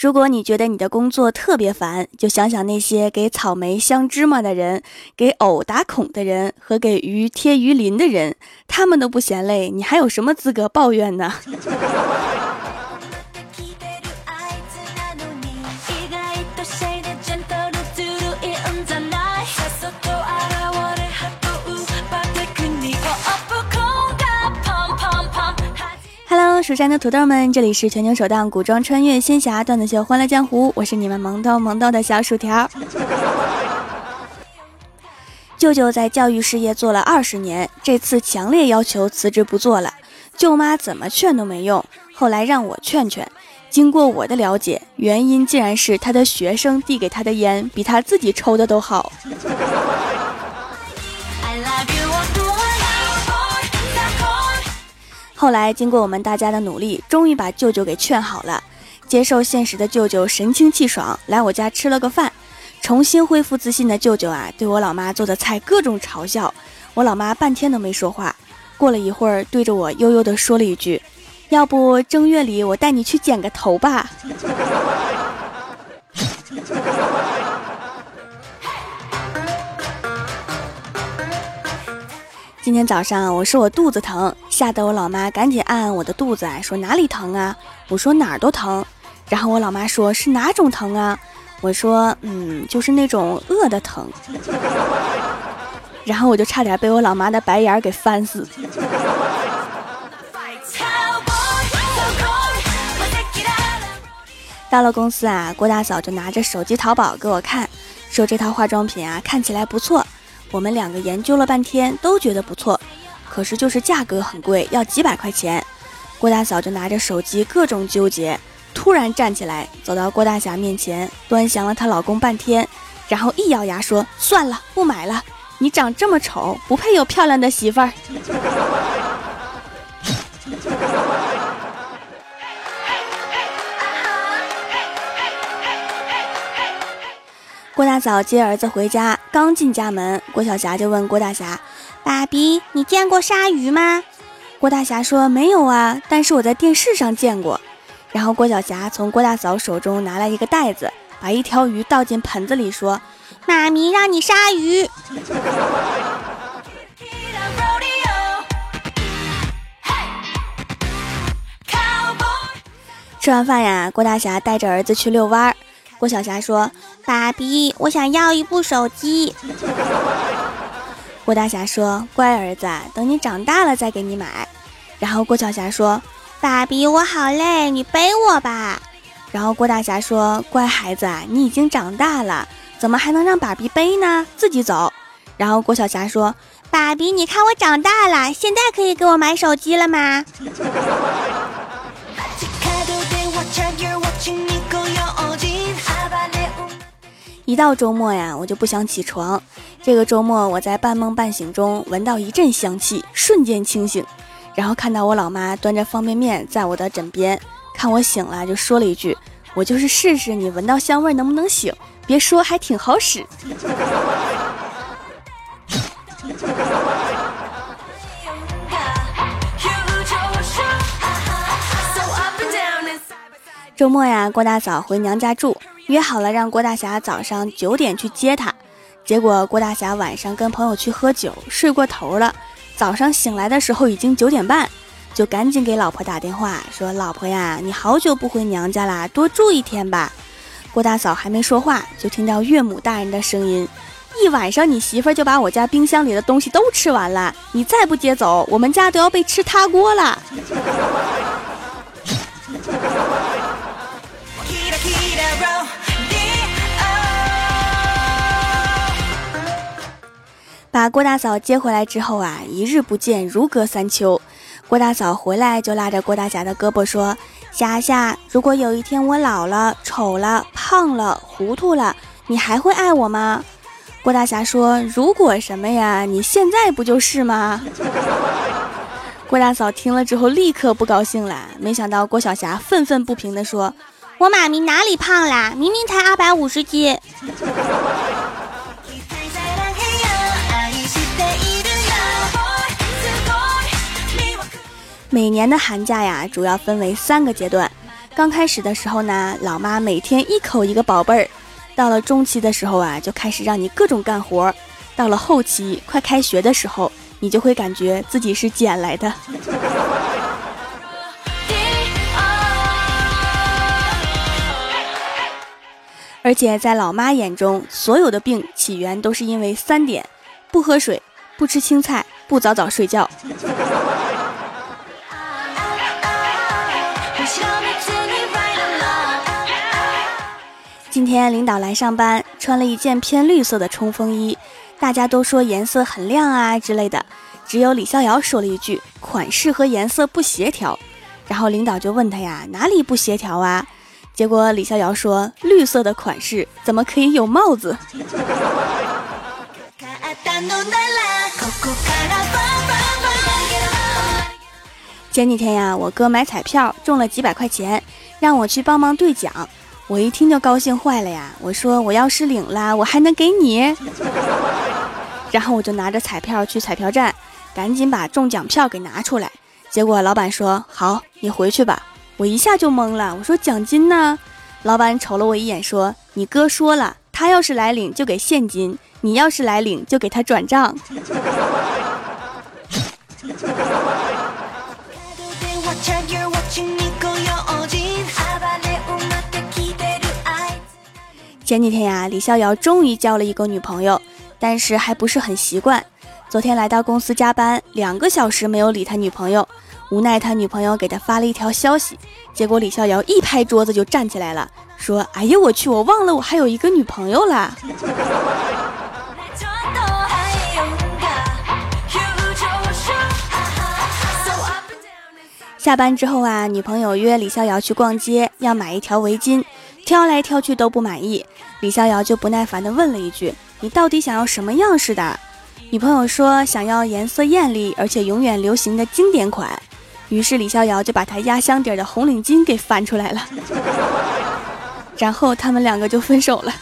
如果你觉得你的工作特别烦，就想想那些给草莓镶芝麻的人，给藕打孔的人和给鱼贴鱼鳞的人，他们都不嫌累，你还有什么资格抱怨呢？蜀山的土豆们，这里是全球首档古装穿越仙侠段子秀《欢乐江湖》，我是你们萌逗萌逗的小薯条。舅舅在教育事业做了二十年，这次强烈要求辞职不做了。舅妈怎么劝都没用，后来让我劝劝。经过我的了解，原因竟然是他的学生递给他的烟比他自己抽的都好。后来经过我们大家的努力，终于把舅舅给劝好了。接受现实的舅舅神清气爽，来我家吃了个饭，重新恢复自信的舅舅啊，对我老妈做的菜各种嘲笑。我老妈半天都没说话，过了一会儿，对着我悠悠地说了一句：“要不正月里我带你去剪个头吧。”今天早上我说我肚子疼，吓得我老妈赶紧按按我的肚子，说哪里疼啊？我说哪儿都疼。然后我老妈说是哪种疼啊？我说嗯，就是那种饿的疼。然后我就差点被我老妈的白眼给翻死。到了公司啊，郭大嫂就拿着手机淘宝给我看，说这套化妆品啊看起来不错。我们两个研究了半天，都觉得不错，可是就是价格很贵，要几百块钱。郭大嫂就拿着手机各种纠结，突然站起来，走到郭大侠面前，端详了她老公半天，然后一咬牙说：“算了，不买了。你长这么丑，不配有漂亮的媳妇儿。”郭大嫂接儿子回家，刚进家门，郭晓霞就问郭大侠：“爸比，你见过鲨鱼吗？”郭大侠说：“没有啊，但是我在电视上见过。”然后郭晓霞从郭大嫂手中拿来一个袋子，把一条鱼倒进盆子里，说：“妈咪让你杀鱼。”吃完饭呀，郭大侠带着儿子去遛弯。郭晓霞说：“爸比，我想要一部手机。”郭大侠说：“乖儿子，等你长大了再给你买。”然后郭晓霞说：“爸比，我好累，你背我吧。”然后郭大侠说：“乖孩子，你已经长大了，怎么还能让爸比背呢？自己走。”然后郭晓霞说：“爸比，你看我长大了，现在可以给我买手机了吗？”一到周末呀，我就不想起床。这个周末，我在半梦半醒中闻到一阵香气，瞬间清醒，然后看到我老妈端着方便面在我的枕边，看我醒了，就说了一句：“我就是试试你闻到香味能不能醒，别说还挺好使。”周末呀，郭大嫂回娘家住。约好了让郭大侠早上九点去接她，结果郭大侠晚上跟朋友去喝酒，睡过头了。早上醒来的时候已经九点半，就赶紧给老婆打电话说：“老婆呀，你好久不回娘家啦，多住一天吧。”郭大嫂还没说话，就听到岳母大人的声音：“一晚上你媳妇就把我家冰箱里的东西都吃完了，你再不接走，我们家都要被吃塌锅了。”把郭大嫂接回来之后啊，一日不见如隔三秋。郭大嫂回来就拉着郭大侠的胳膊说：“侠侠，如果有一天我老了、丑了、胖了、糊涂了，你还会爱我吗？”郭大侠说：“如果什么呀？你现在不就是吗？” 郭大嫂听了之后立刻不高兴了。没想到郭晓霞愤愤不平地说：“我妈咪哪里胖啦？明明才二百五十斤。”每年的寒假呀，主要分为三个阶段。刚开始的时候呢，老妈每天一口一个宝贝儿；到了中期的时候啊，就开始让你各种干活；到了后期，快开学的时候，你就会感觉自己是捡来的。而且在老妈眼中，所有的病起源都是因为三点：不喝水、不吃青菜、不早早睡觉。今天领导来上班，穿了一件偏绿色的冲锋衣，大家都说颜色很亮啊之类的，只有李逍遥说了一句款式和颜色不协调，然后领导就问他呀哪里不协调啊？结果李逍遥说绿色的款式怎么可以有帽子？前几天呀，我哥买彩票中了几百块钱，让我去帮忙兑奖。我一听就高兴坏了呀！我说我要是领了，我还能给你。然后我就拿着彩票去彩票站，赶紧把中奖票给拿出来。结果老板说：“好，你回去吧。”我一下就懵了，我说：“奖金呢？”老板瞅了我一眼，说：“你哥说了，他要是来领就给现金，你要是来领就给他转账。”前几天呀，李逍遥终于交了一个女朋友，但是还不是很习惯。昨天来到公司加班，两个小时没有理他女朋友，无奈他女朋友给他发了一条消息，结果李逍遥一拍桌子就站起来了，说：“哎呀，我去，我忘了我还有一个女朋友啦。”下班之后啊，女朋友约李逍遥去逛街，要买一条围巾。挑来挑去都不满意，李逍遥就不耐烦地问了一句：“你到底想要什么样式的？”女朋友说：“想要颜色艳丽而且永远流行的经典款。”于是李逍遥就把他压箱底的红领巾给翻出来了，然后他们两个就分手了。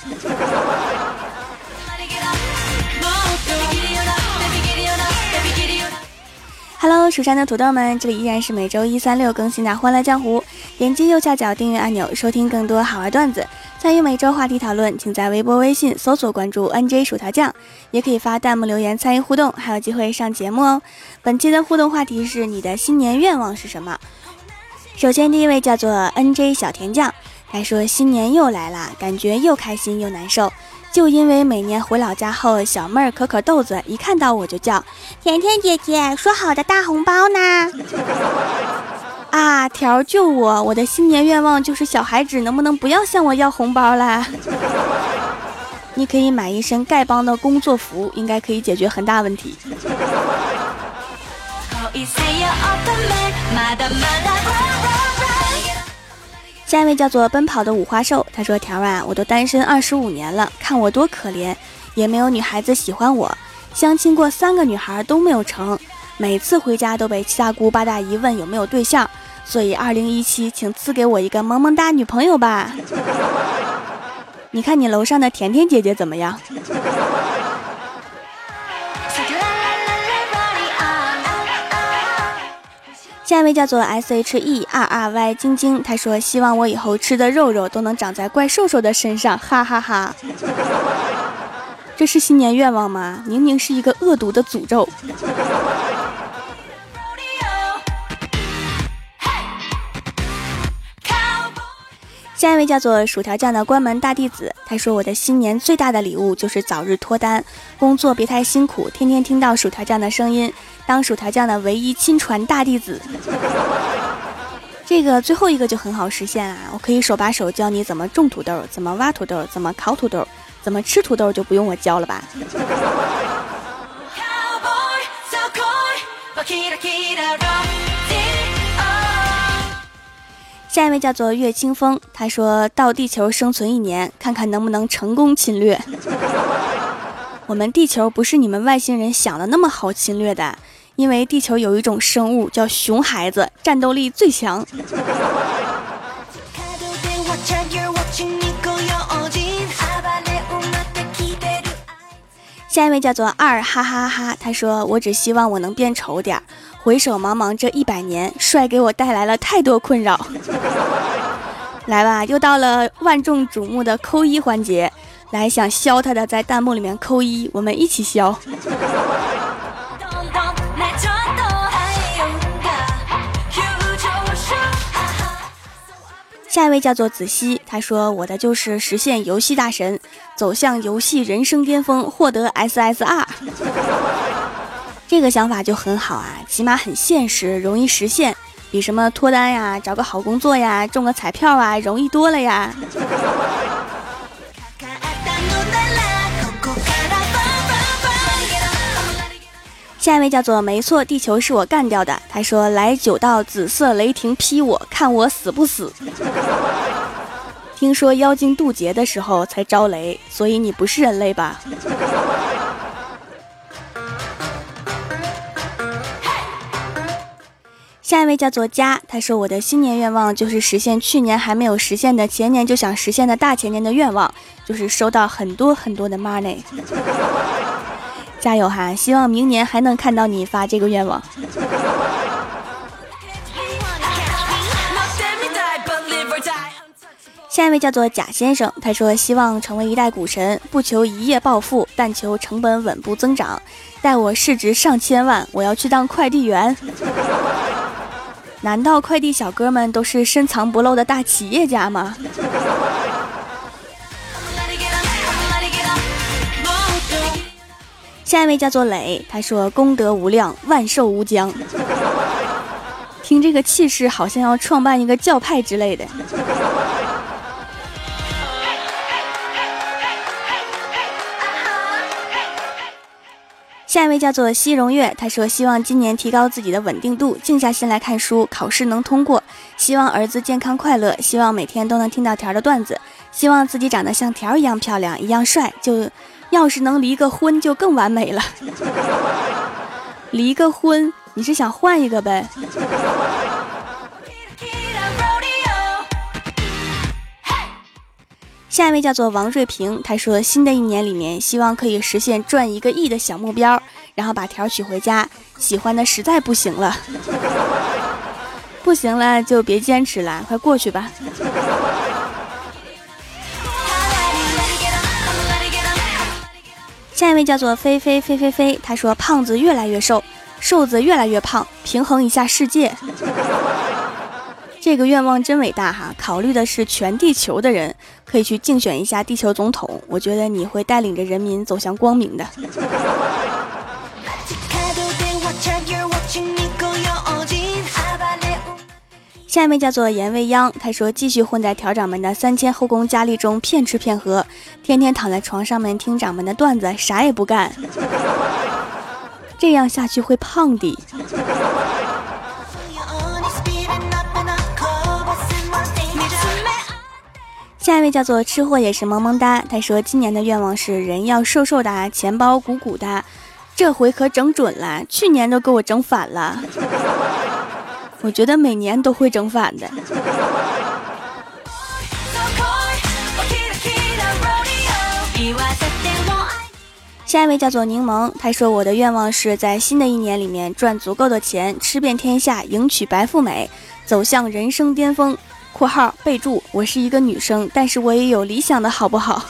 Hello，蜀山的土豆们，这里依然是每周一、三、六更新的《欢乐江湖》。点击右下角订阅按钮，收听更多好玩段子，参与每周话题讨论，请在微博、微信搜索关注 NJ 薯条酱，也可以发弹幕留言参与互动，还有机会上节目哦。本期的互动话题是：你的新年愿望是什么？首先，第一位叫做 NJ 小甜酱，他说：新年又来了，感觉又开心又难受。就因为每年回老家后，小妹儿可可豆子一看到我就叫甜甜姐姐，说好的大红包呢？啊，条救我！我的新年愿望就是小孩子能不能不要向我要红包了？你可以买一身丐帮的工作服，应该可以解决很大问题。下一位叫做奔跑的五花兽，他说：“条啊，我都单身二十五年了，看我多可怜，也没有女孩子喜欢我，相亲过三个女孩都没有成，每次回家都被七大姑八大姨问有没有对象，所以二零一七，请赐给我一个萌萌哒女朋友吧。你看你楼上的甜甜姐姐怎么样？”下一位叫做 S H E R R Y 晶晶，他说希望我以后吃的肉肉都能长在怪兽兽的身上，哈哈哈。这是新年愿望吗？明明是一个恶毒的诅咒。下一位叫做薯条酱的关门大弟子，他说：“我的新年最大的礼物就是早日脱单，工作别太辛苦，天天听到薯条酱的声音，当薯条酱的唯一亲传大弟子。这个最后一个就很好实现啊！我可以手把手教你怎么种土豆，怎么挖土豆，怎么烤土豆，怎么吃土豆，就不用我教了吧。”下一位叫做岳清风，他说到地球生存一年，看看能不能成功侵略。我们地球不是你们外星人想的那么好侵略的，因为地球有一种生物叫熊孩子，战斗力最强。下一位叫做二哈哈哈，他说我只希望我能变丑点儿。回首茫茫这一百年，帅给我带来了太多困扰。来吧，又到了万众瞩目的扣一环节，来想削他的在弹幕里面扣一，我们一起削。下一位叫做子熙，他说：“我的就是实现游戏大神，走向游戏人生巅峰，获得 SSR。这个想法就很好啊，起码很现实，容易实现，比什么脱单呀、找个好工作呀、中个彩票啊容易多了呀。”下一位叫做没错，地球是我干掉的。他说：“来九道紫色雷霆劈我，看我死不死。”听说妖精渡劫的时候才招雷，所以你不是人类吧？下一位叫做佳，他说：“我的新年愿望就是实现去年还没有实现的前年就想实现的大前年的愿望，就是收到很多很多的 money。”加油哈！希望明年还能看到你发这个愿望。下一位叫做贾先生，他说希望成为一代股神，不求一夜暴富，但求成本稳步增长。待我市值上千万，我要去当快递员。难道快递小哥们都是深藏不露的大企业家吗？下一位叫做磊，他说功德无量，万寿无疆。听这个气势，好像要创办一个教派之类的。下一位叫做西荣月，他说希望今年提高自己的稳定度，静下心来看书，考试能通过。希望儿子健康快乐，希望每天都能听到条的段子，希望自己长得像条一样漂亮，一样帅，就。要是能离个婚就更完美了。离个婚，你是想换一个呗？下一位叫做王瑞平，他说新的一年里面希望可以实现赚一个亿的小目标，然后把条娶回家。喜欢的实在不行了，不行了就别坚持了，快过去吧。下一位叫做飞飞飞飞飞，他说胖子越来越瘦，瘦子越来越胖，平衡一下世界。这个愿望真伟大哈！考虑的是全地球的人，可以去竞选一下地球总统。我觉得你会带领着人民走向光明的。下一位叫做严未央，他说继续混在条掌门的三千后宫佳丽中骗吃骗喝，天天躺在床上面听掌门的段子，啥也不干，这样下去会胖的。下一位叫做吃货也是萌萌哒，他说今年的愿望是人要瘦瘦的，钱包鼓鼓的，这回可整准了，去年都给我整反了。我觉得每年都会整反的。下一位叫做柠檬，他说我的愿望是在新的一年里面赚足够的钱，吃遍天下，迎娶白富美，走向人生巅峰。（括号备注：我是一个女生，但是我也有理想的好不 好？）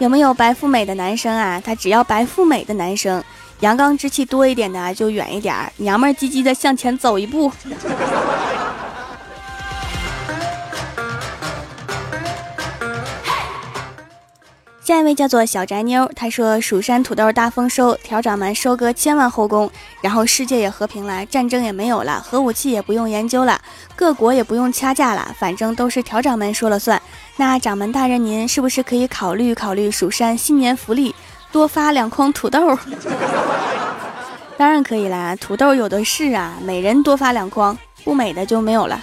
有没有白富美的男生啊？他只要白富美的男生。阳刚之气多一点的就远一点，娘们儿唧唧的向前走一步。下一位叫做小宅妞，她说：“蜀山土豆大丰收，条掌门收割千万后宫，然后世界也和平了，战争也没有了，核武器也不用研究了，各国也不用掐架了，反正都是条掌门说了算。那掌门大人您是不是可以考虑考虑蜀山新年福利？” 多发两筐土豆，当然可以啦，土豆有的是啊，每人多发两筐，不美的就没有了。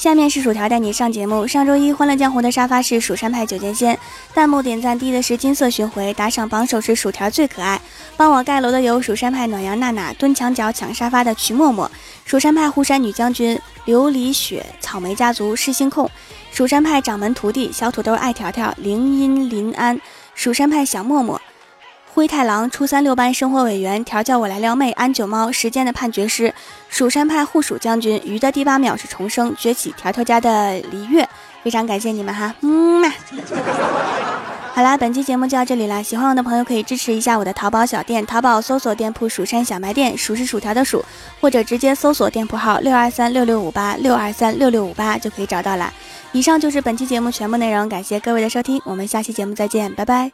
下面是薯条带你上节目。上周一欢乐江湖的沙发是蜀山派九剑仙，弹幕点赞低的是金色巡回，打赏榜首是薯条最可爱。帮我盖楼的有蜀山派暖阳娜娜，蹲墙角抢沙发的曲默默，蜀山派护山女将军琉璃雪，草莓家族失心控，蜀山派掌门徒弟小土豆爱条条，灵音临安，蜀山派小默默。灰太狼初三六班生活委员调教我来撩妹安九猫时间的判决师蜀山派护蜀将军鱼的第八秒是重生崛起条条家的璃月，非常感谢你们哈，嗯嘛。好啦，本期节目就到这里啦！喜欢我的朋友可以支持一下我的淘宝小店，淘宝搜索店铺“蜀山小卖店”，数是薯条的数，或者直接搜索店铺号六二三六六五八六二三六六五八就可以找到啦。以上就是本期节目全部内容，感谢各位的收听，我们下期节目再见，拜拜。